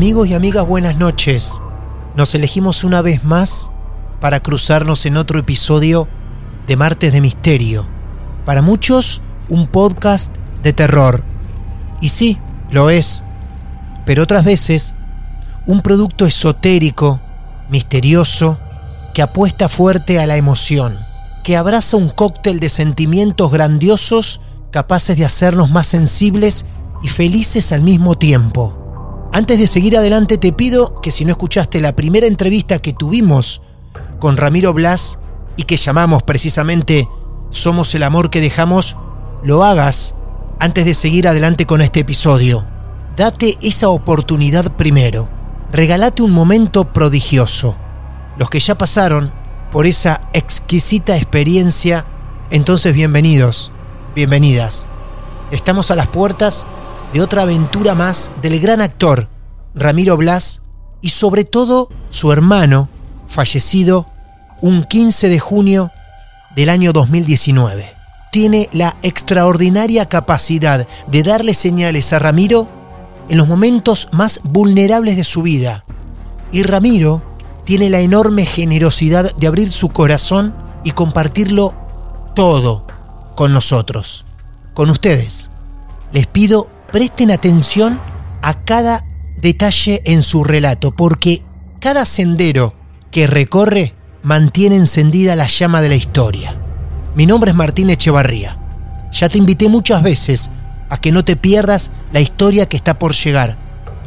Amigos y amigas, buenas noches. Nos elegimos una vez más para cruzarnos en otro episodio de Martes de Misterio. Para muchos, un podcast de terror. Y sí, lo es. Pero otras veces, un producto esotérico, misterioso, que apuesta fuerte a la emoción, que abraza un cóctel de sentimientos grandiosos capaces de hacernos más sensibles y felices al mismo tiempo. Antes de seguir adelante te pido que si no escuchaste la primera entrevista que tuvimos con Ramiro Blas y que llamamos precisamente Somos el amor que dejamos, lo hagas antes de seguir adelante con este episodio. Date esa oportunidad primero. Regalate un momento prodigioso. Los que ya pasaron por esa exquisita experiencia, entonces bienvenidos, bienvenidas. Estamos a las puertas de otra aventura más del gran actor Ramiro Blas y sobre todo su hermano, fallecido un 15 de junio del año 2019. Tiene la extraordinaria capacidad de darle señales a Ramiro en los momentos más vulnerables de su vida. Y Ramiro tiene la enorme generosidad de abrir su corazón y compartirlo todo con nosotros, con ustedes. Les pido presten atención a cada detalle en su relato, porque cada sendero que recorre mantiene encendida la llama de la historia. Mi nombre es Martín Echevarría. Ya te invité muchas veces a que no te pierdas la historia que está por llegar.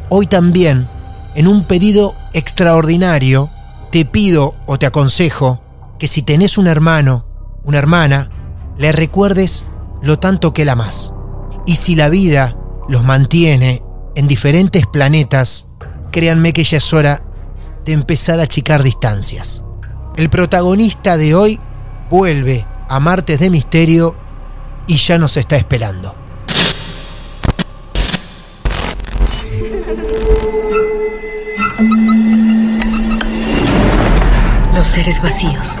Hoy también, en un pedido extraordinario, te pido o te aconsejo que si tenés un hermano, una hermana, le recuerdes lo tanto que la amas. Y si la vida los mantiene en diferentes planetas, créanme que ya es hora de empezar a achicar distancias. El protagonista de hoy vuelve a Martes de Misterio y ya nos está esperando. Los seres vacíos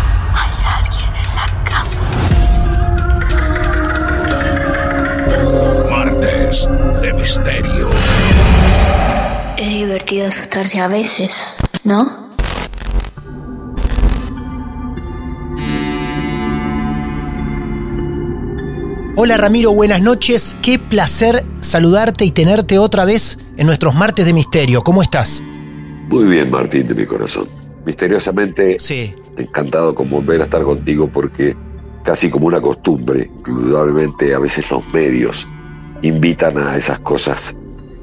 De Misterio. Es divertido asustarse a veces, ¿no? Hola Ramiro, buenas noches. Qué placer saludarte y tenerte otra vez en nuestros martes de misterio. ¿Cómo estás? Muy bien, Martín, de mi corazón. Misteriosamente Sí. encantado con volver a estar contigo porque casi como una costumbre, indudablemente a veces los medios invitan a esas cosas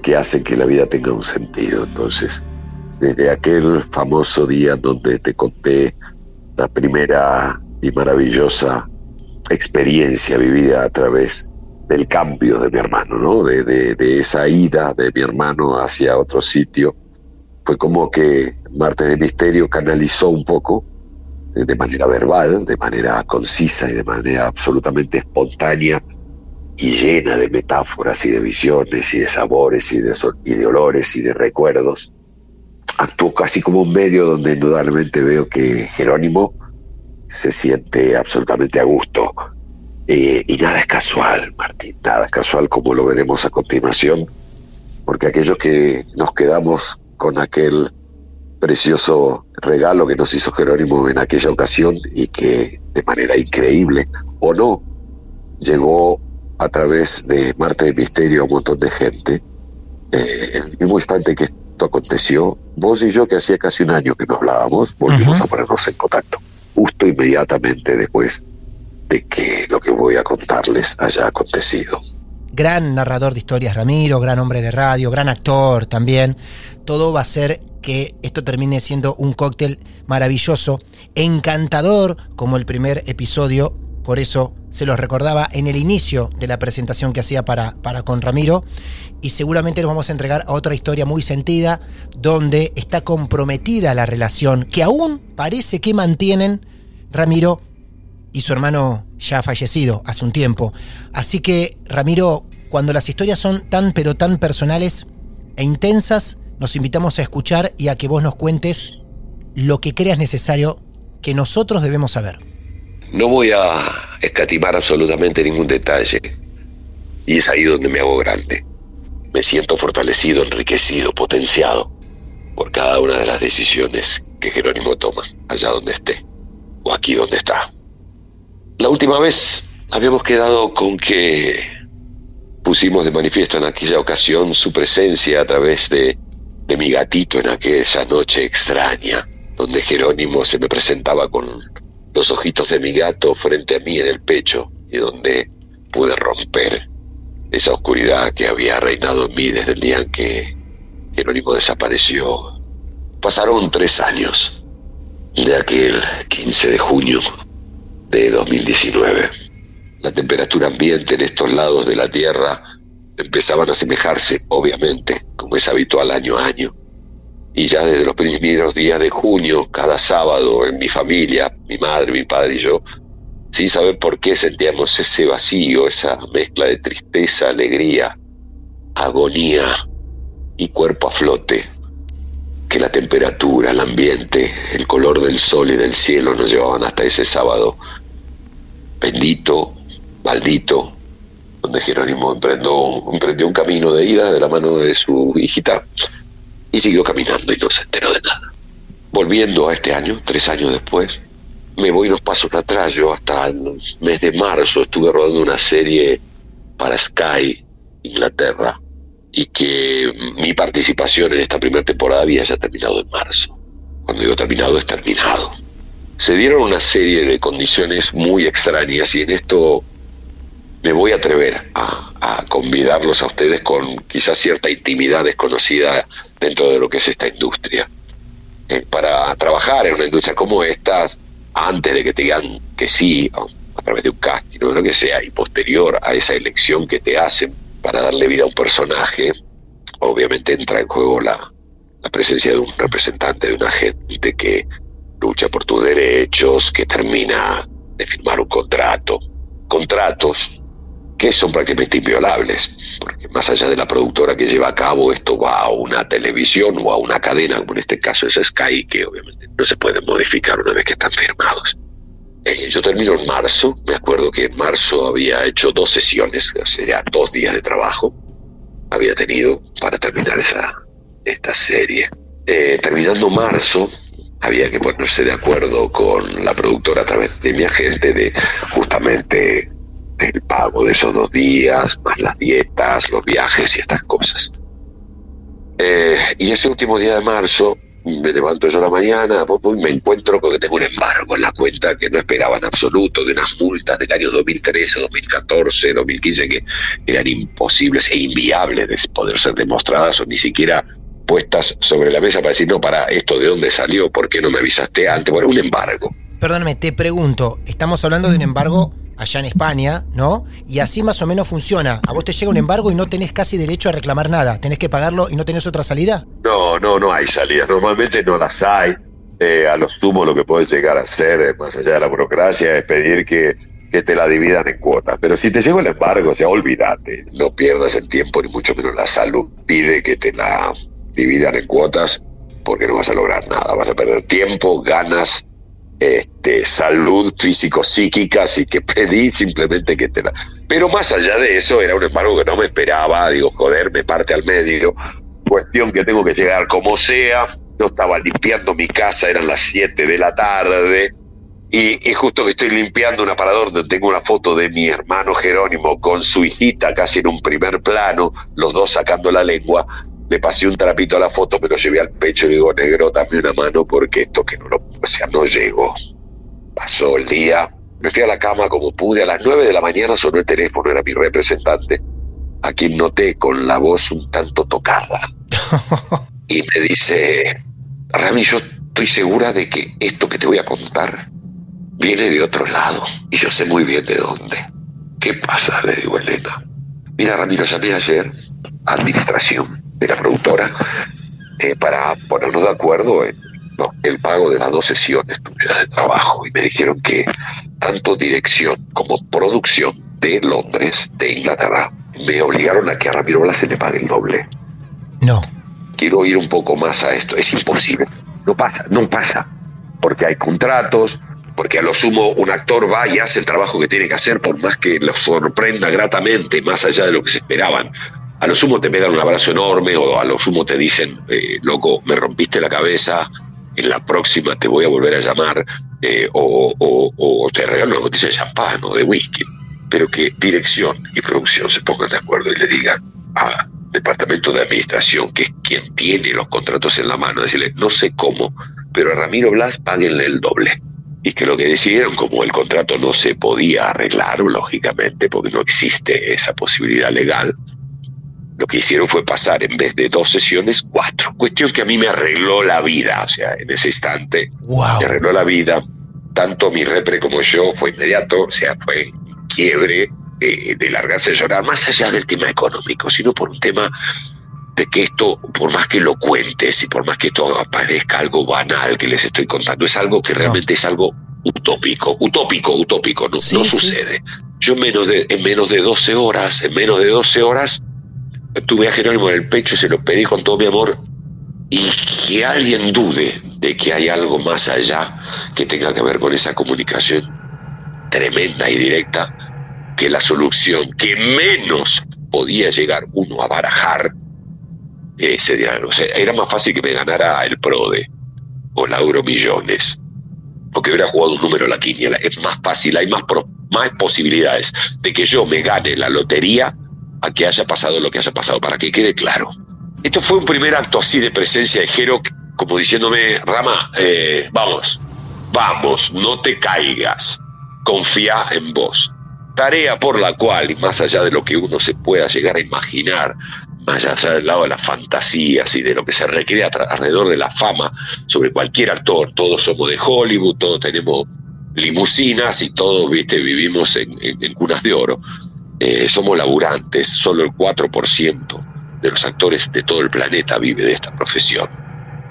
que hacen que la vida tenga un sentido. Entonces, desde aquel famoso día donde te conté la primera y maravillosa experiencia vivida a través del cambio de mi hermano, ¿no? De, de- esa ida de mi hermano hacia otro sitio. Fue como que Martes de Misterio canalizó un poco, eh, de manera verbal, de manera concisa y de manera absolutamente espontánea, y llena de metáforas y de visiones y de sabores y de, y de olores y de recuerdos. Actuó casi como un medio donde indudablemente veo que Jerónimo se siente absolutamente a gusto. Eh, y nada es casual, Martín, nada es casual como lo veremos a continuación, porque aquellos que nos quedamos con aquel precioso regalo que nos hizo Jerónimo en aquella ocasión y que de manera increíble o no llegó a través de Marte de Misterio a un montón de gente. Eh, en el mismo instante que esto aconteció, vos y yo, que hacía casi un año que no hablábamos, volvimos a ponernos en contacto, justo inmediatamente después de que lo que voy a contarles haya acontecido. Gran narrador de historias Ramiro, gran hombre de radio, gran actor también. Todo va a ser que esto termine siendo un cóctel maravilloso, encantador como el primer episodio, por eso se los recordaba en el inicio de la presentación que hacía para, para con Ramiro, y seguramente nos vamos a entregar a otra historia muy sentida, donde está comprometida la relación que aún parece que mantienen Ramiro y su hermano ya fallecido hace un tiempo. Así que, Ramiro, cuando las historias son tan pero tan personales e intensas, nos invitamos a escuchar y a que vos nos cuentes lo que creas necesario que nosotros debemos saber. No voy a escatimar absolutamente ningún detalle. Y es ahí donde me hago grande. Me siento fortalecido, enriquecido, potenciado por cada una de las decisiones que Jerónimo toma, allá donde esté, o aquí donde está. La última vez habíamos quedado con que pusimos de manifiesto en aquella ocasión su presencia a través de de mi gatito en aquella noche extraña, donde Jerónimo se me presentaba con los ojitos de mi gato frente a mí en el pecho y donde pude romper esa oscuridad que había reinado en mí desde el día en que Jerónimo desapareció. Pasaron tres años de aquel 15 de junio de 2019. La temperatura ambiente en estos lados de la Tierra empezaban a asemejarse, obviamente, como es habitual año a año. Y ya desde los primeros días de junio, cada sábado, en mi familia, mi madre, mi padre y yo, sin saber por qué sentíamos ese vacío, esa mezcla de tristeza, alegría, agonía y cuerpo a flote, que la temperatura, el ambiente, el color del sol y del cielo nos llevaban hasta ese sábado bendito, maldito, donde Jerónimo emprendió, emprendió un camino de ida de la mano de su hijita y siguió caminando y no se enteró de nada. Volviendo a este año, tres años después, me voy unos pasos atrás, yo hasta el mes de marzo estuve rodando una serie para Sky, Inglaterra, y que mi participación en esta primera temporada había ya terminado en marzo. Cuando digo terminado, es terminado. Se dieron una serie de condiciones muy extrañas y en esto me voy a atrever a, convidarlos a ustedes con quizás cierta intimidad desconocida dentro de lo que es esta industria. Eh, para trabajar en una industria como esta, antes de que te digan que sí, a, través de un casting o de lo que sea, y posterior a esa elección que te hacen para darle vida a un personaje, obviamente entra en juego la, la presencia de un representante, de una gente que lucha por tus derechos, que termina de firmar un contrato. Contratos que son prácticamente inviolables, porque más allá de la productora que lleva a cabo, esto va a una televisión o a una cadena, como en este caso es Sky, que obviamente no se pueden modificar una vez que están firmados. Eh, yo termino en marzo, me acuerdo que en marzo había hecho dos sesiones, o sea, dos días de trabajo, había tenido para terminar esa, esta serie. Eh, terminando marzo, había que ponerse de acuerdo con la productora a través de mi agente de justamente el pago de esos dos días, más las dietas, los viajes y estas cosas. Eh, y ese último día de marzo, me levanto yo a la mañana me encuentro con que tengo un embargo en la cuenta que no esperaba en absoluto, de unas multas del año 2013, 2014, 2015 que eran imposibles e inviables de poder ser demostradas o ni siquiera puestas sobre la mesa para decir, no, para esto de dónde salió, por qué no me avisaste antes. Bueno, un embargo. Perdóname, te pregunto, estamos hablando de un embargo allá en España, ¿no? Y así más o menos funciona. A vos te llega un embargo y no tenés casi derecho a reclamar nada. ¿Tenés que pagarlo y no tenés otra salida? No, no, no hay salida. Normalmente no las hay. Eh, a lo sumo lo que puede llegar a hacer, eh, más allá de la burocracia, es pedir que que te la dividan en cuotas. Pero si te llegó el embargo, o sea, olvídate. No pierdas el tiempo, ni mucho menos la salud. Pide que te la dividan en cuotas porque no vas a lograr nada. Vas a perder tiempo, ganas, este, salud físico-psíquica, así que pedí simplemente que te la... Pero más allá de eso, era un embargo que no me esperaba, digo, joder, me parte al medio, cuestión que tengo que llegar como sea, yo estaba limpiando mi casa, eran las 7 de la tarde, y, y, justo que estoy limpiando un aparador donde tengo una foto de mi hermano Jerónimo con su hijita casi en un primer plano, los dos sacando la lengua, le pasé un trapito a la foto, me lo llevé al pecho y digo, negro, dame una mano porque esto que no lo, o sea, no llego. Pasó el día, me fui a la cama como pude, a las nueve de la mañana sonó el teléfono, era mi representante, a quien noté con la voz un tanto tocada. y me dice, Rami, yo estoy segura de que esto que te voy a contar viene de otro lado, y yo sé muy bien de dónde. ¿Qué pasa? Le digo a Elena. Mira, Rami, lo llamé ayer a administración de la productora eh, para ponernos de acuerdo en el pago de las dos sesiones tuyas de trabajo y me dijeron que tanto dirección como producción de Londres, de Inglaterra, me obligaron a que a Ramiro Blas se le pague el doble. No. Quiero ir un poco más a esto. Es imposible. No pasa, no pasa. Porque hay contratos, porque a lo sumo un actor va y hace el trabajo que tiene que hacer, por más que lo sorprenda gratamente, más allá de lo que se esperaban a lo sumo te pegan un abrazo enorme o a lo sumo te dicen, eh, loco, me rompiste la cabeza, en la próxima te voy a volver a llamar, eh, o, o, te regalo una botella de champán o de whisky. Pero que dirección y producción se pongan de acuerdo y le digan a departamento de administración, que es quien tiene los contratos en la mano, decirle, no sé cómo, pero a Ramiro Blas páguenle el doble. Y que lo que decidieron, como el contrato no se podía arreglar, lógicamente, porque no existe esa posibilidad legal, lo que hicieron fue pasar en vez de dos sesiones, cuatro. Cuestión que a mí me arregló la vida, o sea, en ese instante me arregló la vida. Tanto mi repre como yo fue inmediato, o sea, fue quiebre eh, de largarse a llorar, más allá del tema económico, sino por un tema de que esto, por más que lo cuentes y por más que esto parezca algo banal que les estoy contando, es algo que realmente es algo utópico, utópico, utópico, no, no sucede. Yo menos de, en menos de 12 horas, en menos de 12 horas, tuve a Jerónimo en el pecho y se lo pedí con todo mi amor. Y que alguien dude de que hay algo más allá que tenga que ver con esa comunicación tremenda y directa, que la solución que menos podía llegar uno a barajar, ese día, o era más fácil que me ganara el PRODE o la Euromillones, o que hubiera jugado un número a la quiniela. Es más fácil, hay más posibilidades de que yo me gane la lotería a que haya pasado lo que haya pasado, para que quede claro. Esto fue un primer acto así de presencia de Jero, como diciéndome, Rama, eh, vamos, vamos, no te caigas, confía en vos. Tarea por la cual, y más allá de lo que uno se pueda llegar a imaginar, más allá del lado de las fantasías y de lo que se recrea alrededor de la fama sobre cualquier actor, todos somos de Hollywood, todos tenemos limusinas y todos, viste, vivimos en cunas de oro. Eh, somos laburantes, solo el 4% de los actores de todo el planeta vive de esta profesión.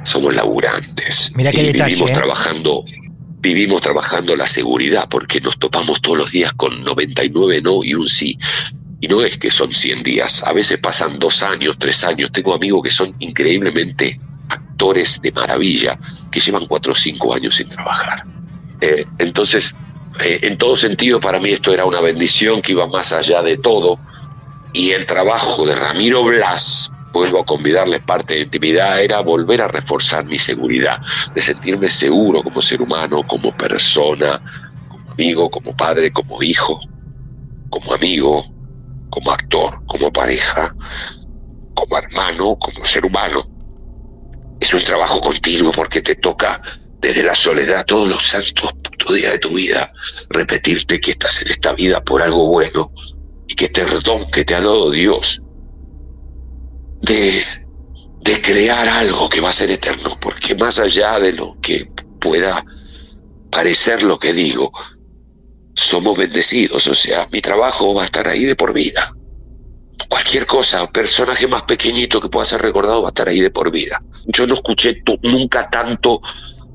Somos laburantes. Mira qué y detalle, vivimos ¿eh? trabajando vivimos trabajando la seguridad porque nos topamos todos los días con 99 no y un sí. Y no es que son 100 días, a veces pasan dos años, tres años. Tengo amigos que son increíblemente actores de maravilla, que llevan cuatro o cinco años sin trabajar. Eh, entonces, eh, en todo sentido para mí esto era una bendición que iba más allá de todo y el trabajo de Ramiro Blas, vuelvo a convidarles parte de intimidad, era volver a reforzar mi seguridad, de sentirme seguro como ser humano, como persona, como amigo, como padre, como hijo, como amigo, como actor, como pareja, como hermano, como ser humano. Es un trabajo continuo porque te toca desde la soledad todos los santos putos días de tu vida, repetirte que estás en esta vida por algo bueno y que este don que te ha dado Dios de, de crear algo que va a ser eterno, porque más allá de lo que pueda parecer lo que digo, somos bendecidos, o sea, mi trabajo va a estar ahí de por vida. Cualquier cosa, personaje más pequeñito que pueda ser recordado va a estar ahí de por vida. Yo no escuché nunca tanto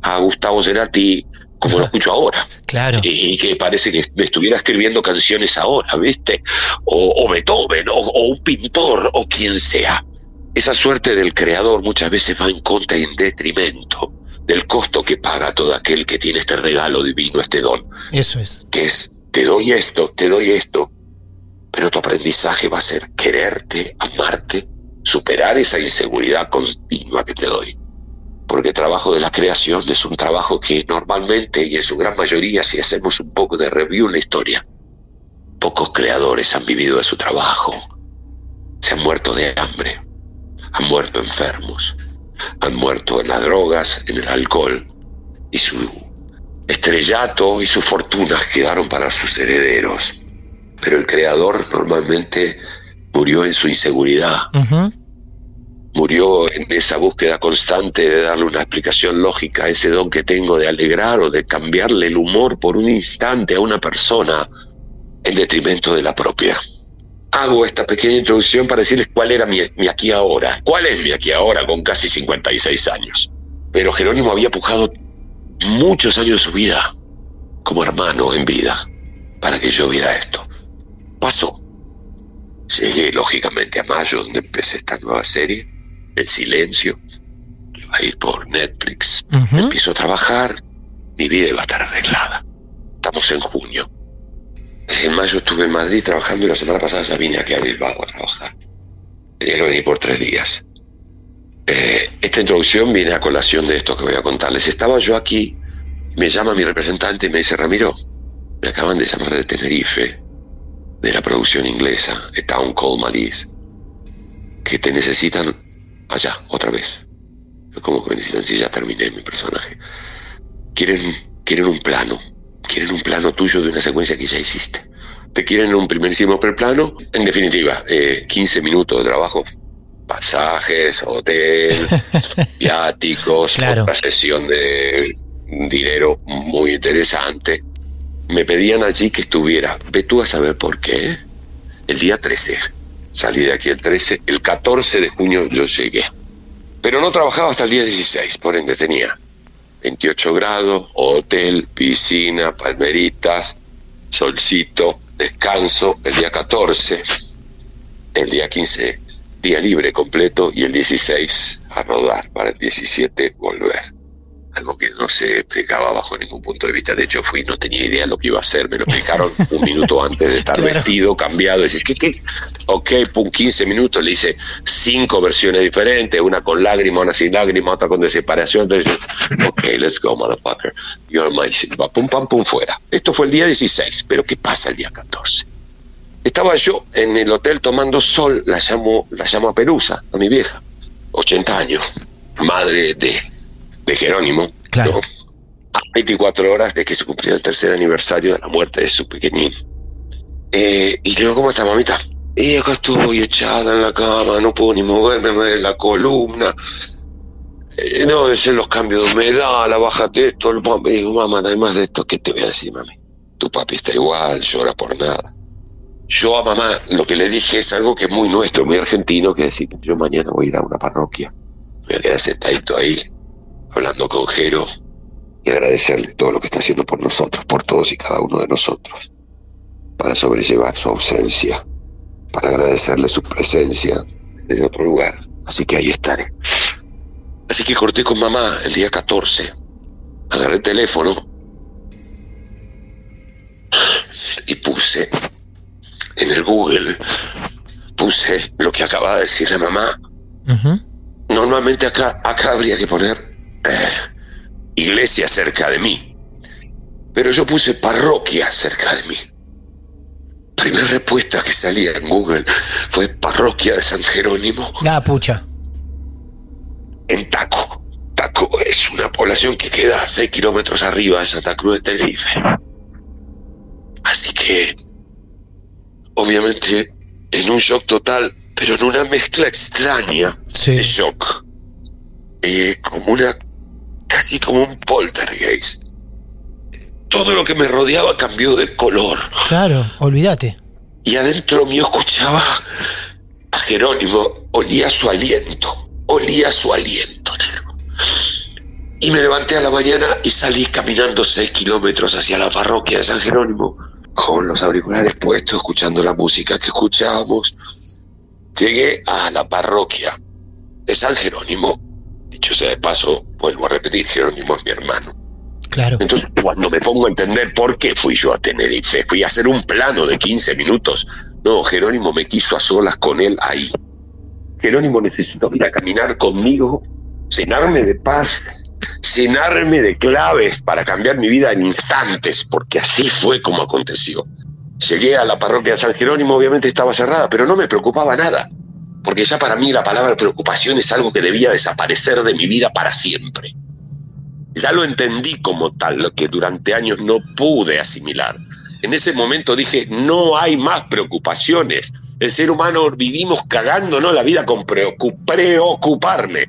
a Gustavo Cerati como lo escucho ahora. Claro. Y, que parece que me estuviera escribiendo canciones ahora, ¿viste? O, o Beethoven, o, o un pintor, o quien sea. Esa suerte del creador muchas veces va en contra y en detrimento del costo que paga todo aquel que tiene este regalo divino, este don. Eso es. Que es, te doy esto, te doy esto, pero tu aprendizaje va a ser quererte, amarte, superar esa inseguridad continua que te doy. Porque el trabajo de la creación es un trabajo que normalmente y en su gran mayoría, si hacemos un poco de review en la historia, pocos creadores han vivido de su trabajo. Se han muerto de hambre, han muerto enfermos, han muerto en las drogas, en el alcohol, y su estrellato y sus fortunas quedaron para sus herederos. Pero el creador normalmente murió en su inseguridad, murió en esa búsqueda constante de darle una explicación lógica a ese don que tengo de alegrar o de cambiarle el humor por un instante a una persona en detrimento de la propia. Hago esta pequeña introducción para decirles cuál era mi, mi aquí ahora, cuál es mi aquí ahora con casi 56 años. Pero Jerónimo había pujado muchos años de su vida como hermano en vida para que yo viera esto. Pasó. Llegué lógicamente a mayo donde empecé esta nueva serie el silencio, que va a ir por Netflix. Empiezo a trabajar, mi vida iba a estar arreglada. Estamos en junio. En mayo estuve en Madrid trabajando y la semana pasada ya vine aquí a Bilbao a trabajar. Tenía que venir por tres días. Eh, esta introducción viene a colación de esto que voy a contarles. Estaba yo aquí, me llama mi representante y me dice, Ramiro, me acaban de llamar de Tenerife, de la producción inglesa, de Town Call Malice, que te necesitan allá, otra vez. Como que me necesitan si ya terminé mi personaje. Quieren, quieren un plano, quieren un plano tuyo de una secuencia que ya hiciste. Te quieren un primerísimo plano, en definitiva, 15 eh, minutos de trabajo, pasajes, hotel, viáticos, otra sesión de dinero muy interesante. Me pedían allí que estuviera, ve tú a saber por qué, el día 13 Salí de aquí el 13, el 14 de junio yo llegué. Pero no trabajaba hasta el día 16, por ende tenía 28 grados, hotel, piscina, palmeritas, solcito, descanso el día 14, el día 15 día libre completo y el 16 a rodar, para el 17 volver algo que no se explicaba bajo ningún punto de vista. De hecho, fui, no tenía idea de lo que iba a hacer. Me lo explicaron un minuto antes de estar vestido, cambiado. Y dije, ¿qué, qué? Ok, pum, 15 minutos. Le hice cinco versiones diferentes: una con lágrimas, una sin lágrimas, otra con desesperación. Entonces, ok, let's go, motherfucker. You're my Pum, pam, pum, fuera. Esto fue el día 16, pero ¿qué pasa el día 14? Estaba yo en el hotel tomando sol, la llamo, la llamo a Perusa, a mi vieja, 80 años, madre de de Jerónimo, claro. a 24 horas de que se cumplió el tercer aniversario de la muerte de su pequeñín. Eh, y yo, ¿cómo está mamita? Y acá estoy echada en la cama, no puedo ni moverme, me duele la columna. Eh, no, deben ser los cambios de humedad, la bájate esto. El mamá, digo, mamá, además de esto, ¿qué te voy a decir, mami? Tu papi está igual, llora por nada. Yo a mamá lo que le dije es algo que es muy nuestro, muy argentino, que decir, yo mañana voy a ir a una parroquia. Voy a quedar sentadito ahí, hablando con Jero y agradecerle todo lo que está haciendo por nosotros, por todos y cada uno de nosotros, para sobrellevar su ausencia, para agradecerle su presencia en otro lugar. Así que ahí estaré. Así que corté con mamá el día 14. Agarré el teléfono y puse en el Google, puse lo que acaba de decirle mamá. Normalmente acá, acá habría que poner iglesia cerca de mí. Pero yo puse parroquia cerca de mí. Primera respuesta que salía en Google fue parroquia de San Jerónimo. La pucha. En Taco. Taco es una población que queda a 6 kilómetros arriba de Santa Cruz de Tenerife. Así que, obviamente, en un shock total, pero en una mezcla extraña de shock. Eh, como una casi como un poltergeist. Todo lo que me rodeaba cambió de color. Claro, olvídate. Y adentro mío escuchaba a Jerónimo, olía su aliento, olía su aliento. Y me levanté a la mañana y salí caminando seis kilómetros hacia la parroquia de San Jerónimo, con los auriculares puestos, escuchando la música que escuchábamos. Llegué a la parroquia de San Jerónimo. Dicho sea de paso, vuelvo a repetir, Jerónimo es mi hermano. Claro. Entonces, cuando me pongo a entender por qué fui yo a Tenerife, fui a hacer un plano de 15 minutos. No, Jerónimo me quiso a solas con él ahí. Jerónimo necesitó ir a caminar conmigo, llenarme de paz, llenarme de claves para cambiar mi vida en instantes, porque así fue como aconteció. Llegué a la parroquia de San Jerónimo, obviamente estaba cerrada, pero no me preocupaba nada, porque ya para mí la palabra preocupación es algo que debía desaparecer de mi vida para siempre. Ya lo entendí como tal, lo que durante años no pude asimilar. En ese momento dije, no hay más preocupaciones. El ser humano vivimos cagándonos la vida con preocuparme.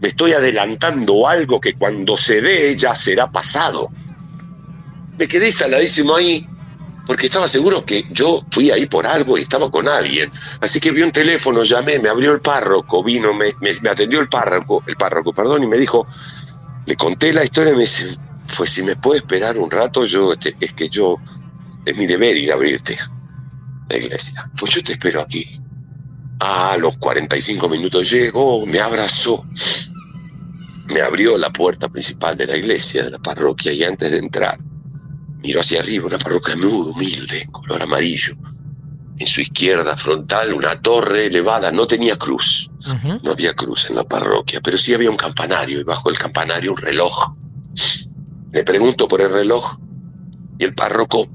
Me estoy adelantando algo que cuando se dé ya será pasado. Me quedé instaladísimo ahí porque estaba seguro que yo fui ahí por algo y estaba con alguien. Así que vi un teléfono, llamé, me abrió el párroco, vino, me, me, atendió el párroco, el párroco, perdón, y me dijo, le conté la historia y me dice, pues si me puede esperar un rato, yo este, es que yo, es mi deber ir a abrirte la iglesia. Pues yo te espero aquí. A los 45 minutos llegó, me abrazó, me abrió la puerta principal de la iglesia, de la parroquia, y antes de entrar, miró hacia arriba, una parroquia muy humilde, color amarillo. En su izquierda frontal, una torre elevada, no tenía cruz. No había cruz en la parroquia, pero sí había un campanario y bajo el campanario un reloj. Le pregunto por el reloj y el párroco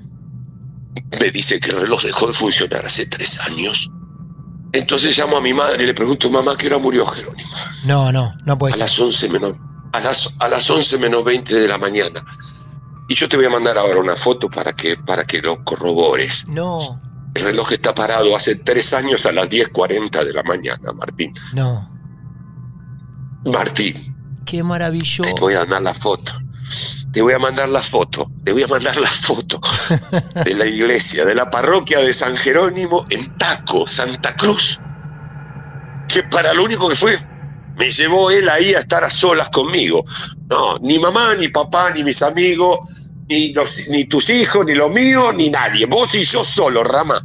me dice que el reloj dejó de funcionar hace tres años. Entonces llamo a mi madre y le pregunto, mamá, ¿qué hora murió Jerónimo? No, no, no puede A ser. las 11 menos, a las, a las 11 menos 20 de la mañana. Y yo te voy a mandar ahora una foto para que, para que lo corrobores. No, El reloj está parado hace tres años a las 10.40 de la mañana, Martín. no. Martín, Qué maravilloso. Te voy a mandar la foto. Te voy a mandar la foto. Te voy a mandar la foto de la iglesia, de la parroquia de San Jerónimo en Taco, Santa Cruz. Que para lo único que fue, me llevó él ahí a estar a solas conmigo. No, ni mamá, ni papá, ni mis amigos, ni, los, ni tus hijos, ni los míos, ni nadie. Vos y yo solo, Rama.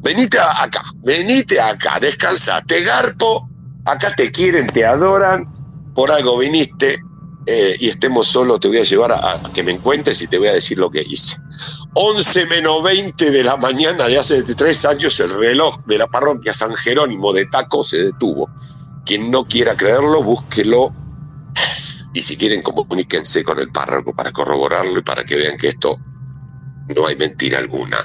Venite acá, venite acá, descansa, te garpo, acá te quieren, te adoran, por algo viniste eh, y estemos solos, te voy a llevar a, a que me encuentres y te voy a decir lo que hice. 11 menos 20 de la mañana de hace tres años el reloj de la parroquia San Jerónimo de Taco se detuvo. Quien no quiera creerlo, búsquelo y si quieren comuníquense con el párroco para corroborarlo y para que vean que esto no hay mentira alguna.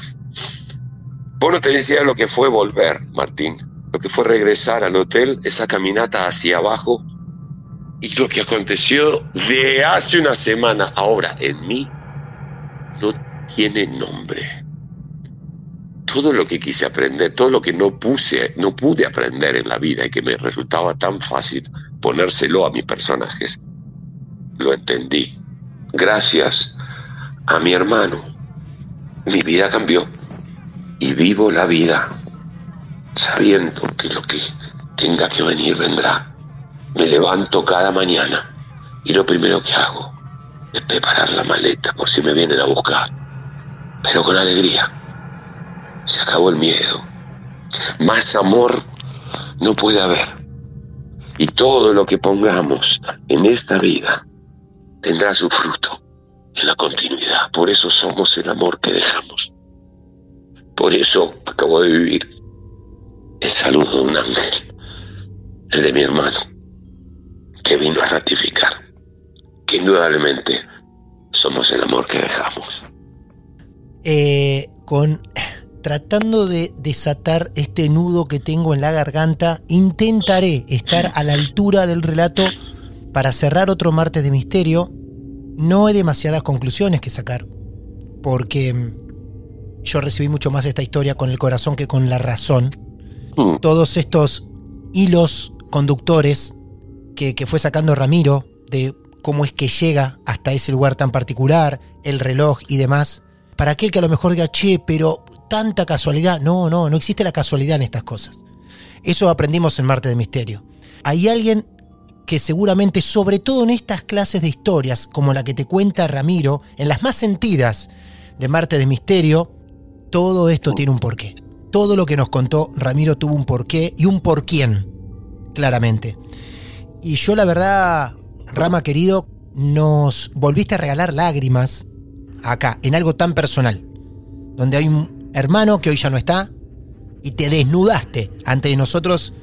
Vos no te decías lo que fue volver, Martín, lo que fue regresar al hotel, esa caminata hacia abajo y lo que aconteció de hace una semana ahora en mí no tiene nombre. Todo lo que quise aprender, todo lo que no puse, no pude aprender en la vida y que me resultaba tan fácil ponérselo a mis personajes, lo entendí. Gracias a mi hermano, mi vida cambió y vivo la vida sabiendo que lo que tenga que venir vendrá. Me levanto cada mañana y lo primero que hago es preparar la maleta por si me vienen a buscar, pero con alegría. Se acabó el miedo. Más amor no puede haber. Y todo lo que pongamos en esta vida tendrá su fruto en la continuidad. Por eso somos el amor que dejamos. Por eso acabo de vivir el saludo de un ángel, el de mi hermano, que vino a ratificar que indudablemente somos el amor que dejamos. Eh, con tratando de desatar este nudo que tengo en la garganta, intentaré estar a la altura del relato para cerrar otro martes de misterio. No hay demasiadas conclusiones que sacar, porque mm, yo recibí mucho más esta historia con el corazón que con la razón. Mm. Todos estos hilos conductores que, que fue sacando Ramiro de cómo es que llega hasta ese lugar tan particular, el reloj y demás. Para aquel que a lo mejor diga, che, pero tanta casualidad. No, no, no existe la casualidad en estas cosas. Eso aprendimos en Marte de Misterio. Hay alguien que seguramente, sobre todo en estas clases de historias, como la que te cuenta Ramiro, en las más sentidas de Marte de Misterio, todo esto tiene un porqué. Todo lo que nos contó Ramiro tuvo un porqué y un por quién, claramente. Y yo la verdad, Rama querido, nos volviste a regalar lágrimas acá, en algo tan personal, donde hay un hermano que hoy ya no está y te desnudaste ante nosotros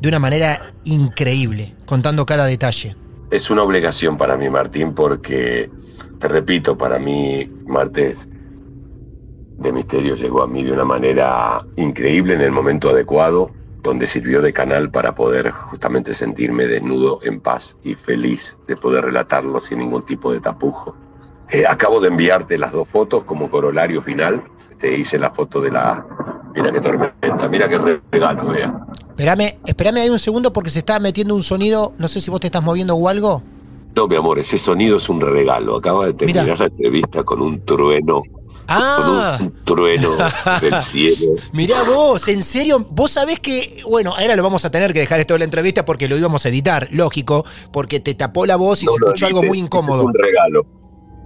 de una manera increíble, contando cada detalle. Es una obligación para mí, Martín, porque, te repito, para mí Martes de Misterio llegó a mí de una manera increíble en el momento adecuado, donde sirvió de canal para poder justamente sentirme desnudo, en paz y feliz de poder relatarlo sin ningún tipo de tapujo. Eh, acabo de enviarte las dos fotos como corolario final. Te hice la foto de la... Mira qué tormenta, mira qué regalo, vea. Espérame, espérame ahí un segundo porque se está metiendo un sonido, no sé si vos te estás moviendo o algo. No, mi amor, ese sonido es un regalo. Acaba de terminar la entrevista con un trueno Ah. Con un trueno del cielo. Mirá vos, en serio, vos sabés que, bueno, ahora lo vamos a tener que dejar esto de la entrevista porque lo íbamos a editar, lógico, porque te tapó la voz y se escuchó algo muy incómodo. un regalo.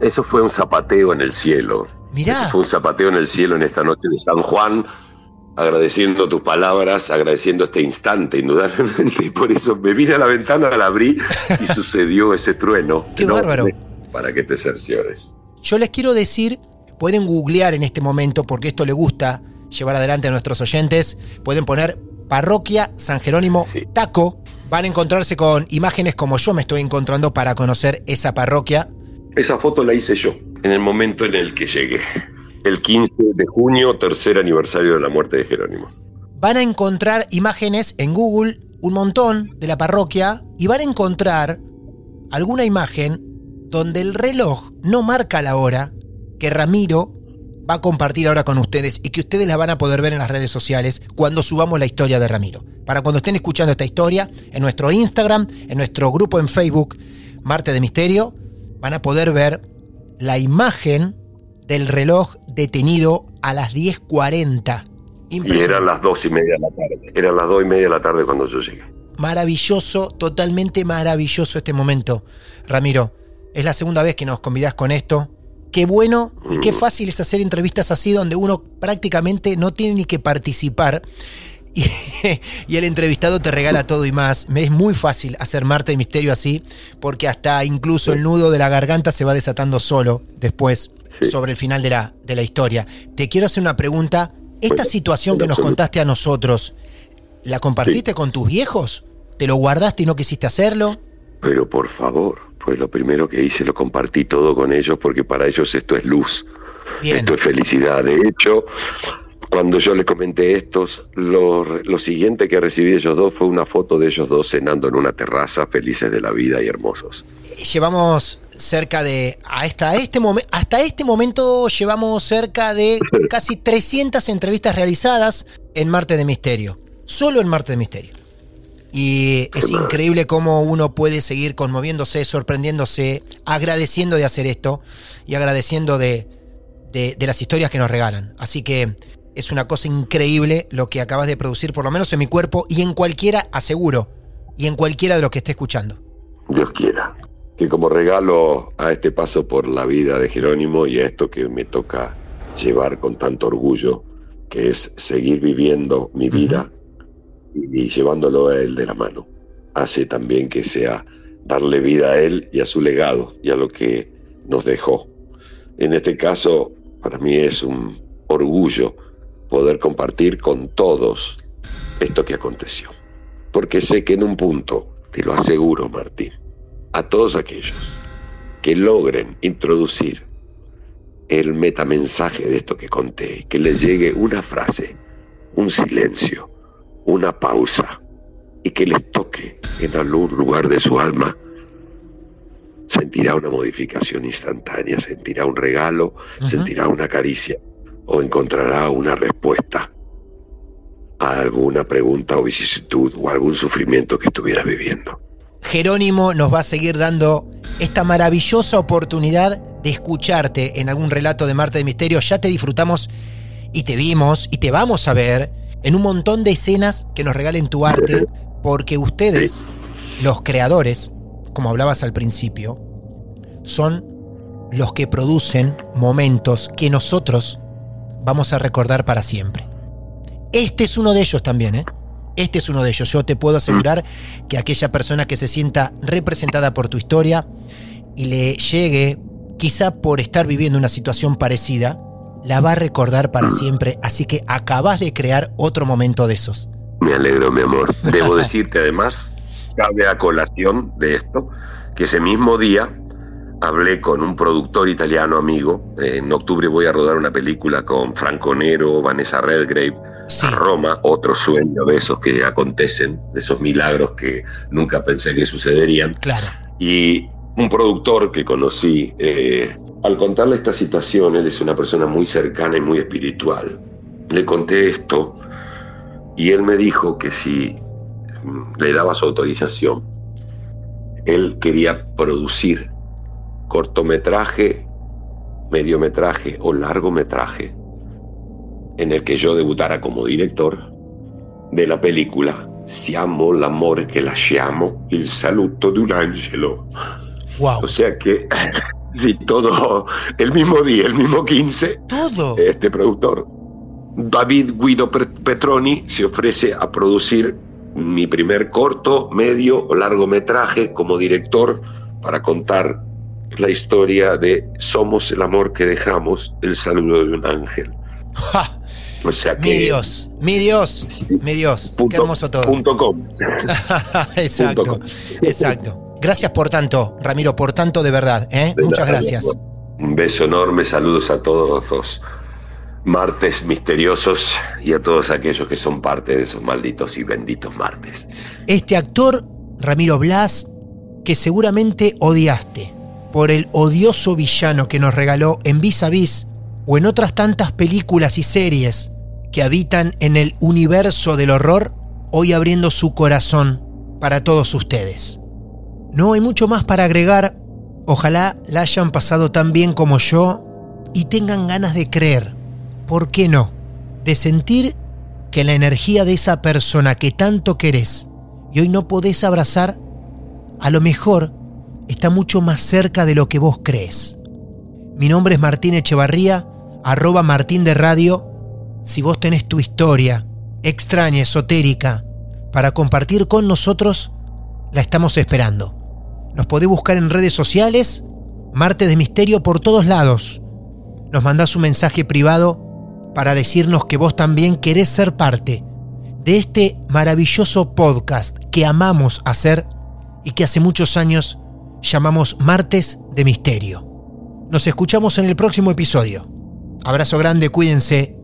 Eso fue un zapateo en el cielo. Mirá. Eso fue un zapateo en el cielo en esta noche de San Juan, agradeciendo tus palabras, agradeciendo este instante, indudablemente. Y por eso me vine a la ventana, la abrí y sucedió ese trueno. Qué bárbaro. Para que te cerciores. Yo les quiero decir pueden googlear en este momento, porque esto le gusta llevar adelante a nuestros oyentes, pueden poner parroquia San Jerónimo Taco, van a encontrarse con imágenes como yo me estoy encontrando para conocer esa parroquia. Esa foto la hice yo, en el momento en el que llegué. El 15 de junio, tercer aniversario de la muerte de Jerónimo. Van a encontrar imágenes en Google, un montón de la parroquia, y van a encontrar alguna imagen donde el reloj no marca la hora, que Ramiro va a compartir ahora con ustedes y que ustedes la van a poder ver en las redes sociales cuando subamos la historia de Ramiro. Para cuando estén escuchando esta historia, en nuestro Instagram, en nuestro grupo en Facebook, Marte de Misterio, van a poder ver la imagen del reloj detenido a las 10.40. Y eran las dos y media de la tarde. Eran las dos y media de la tarde cuando yo llegué. Maravilloso, totalmente maravilloso este momento. Ramiro, es la segunda vez que nos convidás con esto qué bueno y qué fácil es hacer entrevistas así donde uno prácticamente no tiene ni que participar. Y, el entrevistado te regala todo y más. Me es muy fácil hacer Marte de Misterio así, porque hasta incluso el nudo de la garganta se va desatando solo después, sobre el final de la, de la historia. Te quiero hacer una pregunta. ¿Esta situación que nos contaste a nosotros, la compartiste con tus viejos? ¿Te lo guardaste y no quisiste hacerlo? Pero por favor, pues lo primero que hice lo compartí todo con ellos porque para ellos esto es luz, esto es felicidad. De hecho, cuando yo les comenté esto, lo, lo, siguiente que recibí de ellos dos fue una foto de ellos dos cenando en una terraza, felices de la vida y hermosos. Llevamos cerca de, hasta este, momento hasta este momento llevamos cerca de casi 300 entrevistas realizadas en Marte de Misterio, solo en Marte de Misterio. Y es increíble cómo uno puede seguir conmoviéndose, sorprendiéndose, agradeciendo de hacer esto y agradeciendo de, de, las historias que nos regalan. Así que es una cosa increíble lo que acabas de producir, por lo menos en mi cuerpo y en cualquiera, aseguro, y en cualquiera de los que esté escuchando. Dios quiera. Que como regalo a este paso por la vida de Jerónimo y a esto que me toca llevar con tanto orgullo, que es seguir viviendo mi vida y llevándolo a él de la mano. Hace también que sea darle vida a él y a su legado y a lo que nos dejó. En este caso, para mí es un orgullo poder compartir con todos esto que aconteció. Porque sé que en un punto, te lo aseguro Martín, a todos aquellos que logren introducir el metamensaje de esto que conté, que les llegue una frase, un silencio, una pausa y que les toque en algún lugar de su alma, sentirá una modificación instantánea, sentirá un regalo, sentirá una caricia o encontrará una respuesta a alguna pregunta o vicisitud o algún sufrimiento que estuviera viviendo. Jerónimo nos va a seguir dando esta maravillosa oportunidad de escucharte en algún relato de Marte de Misterio. Ya te disfrutamos y te vimos y te vamos a ver en un montón de escenas que nos regalen tu arte, porque ustedes los creadores, como hablabas al principio, son los que producen momentos que nosotros vamos a recordar para siempre. Este es uno de ellos también, ¿eh? Este es uno de ellos. Yo te puedo asegurar que aquella persona que se sienta representada por tu historia y le llegue, quizá por estar viviendo una situación parecida, la va a recordar para siempre. Así que acabas de crear otro momento de esos. Me alegro, mi amor. Debo decirte además, cabe a colación de esto, que ese mismo día hablé con un productor italiano amigo. En octubre voy a rodar una película con Franco Nero, Vanessa Redgrave, a Roma, otro sueño de esos que acontecen, de esos milagros que nunca pensé que sucederían. Claro. Y un productor que conocí, eh, al contarle esta situación, él es una persona muy cercana y muy espiritual. Le conté esto y él me dijo que si le daba su autorización, él quería producir cortometraje, mediometraje o largometraje en el que yo debutara como director de la película Siamo l'amore che lasciamo, il saluto di un angelo. Wow. O sea que, sí, todo el mismo día, el mismo 15, Todo. este productor, David Guido Petroni, se ofrece a producir mi primer corto, medio o largometraje como director para contar la historia de Somos el amor que dejamos, el saludo de un ángel. Ja, O sea que. mi Dios, mi Dios, mi Dios. punto- Qué hermoso todo. punto com. exacto, Punto com. exacto. Gracias por tanto, Ramiro, por tanto de verdad. ¿eh? De Muchas nada, gracias. Un beso enorme, saludos a todos los martes misteriosos y a todos aquellos que son parte de esos malditos y benditos martes. Este actor, Ramiro Blas, que seguramente odiaste por el odioso villano que nos regaló en Vis a Vis o en otras tantas películas y series que habitan en el universo del horror, hoy abriendo su corazón para todos ustedes. No hay mucho más para agregar. Ojalá la hayan pasado tan bien como yo y tengan ganas de creer, ¿por qué no? De sentir que la energía de esa persona que tanto querés y hoy no podés abrazar, a lo mejor está mucho más cerca de lo que vos crees. Mi nombre es Martín Echevarría, arroba Martín de Radio. Si vos tenés tu historia extraña, esotérica, para compartir con nosotros, la estamos esperando. Nos podés buscar en redes sociales, Martes de Misterio por todos lados. Nos mandás un mensaje privado para decirnos que vos también querés ser parte de este maravilloso podcast que amamos hacer y que hace muchos años llamamos Martes de Misterio. Nos escuchamos en el próximo episodio. Abrazo grande, cuídense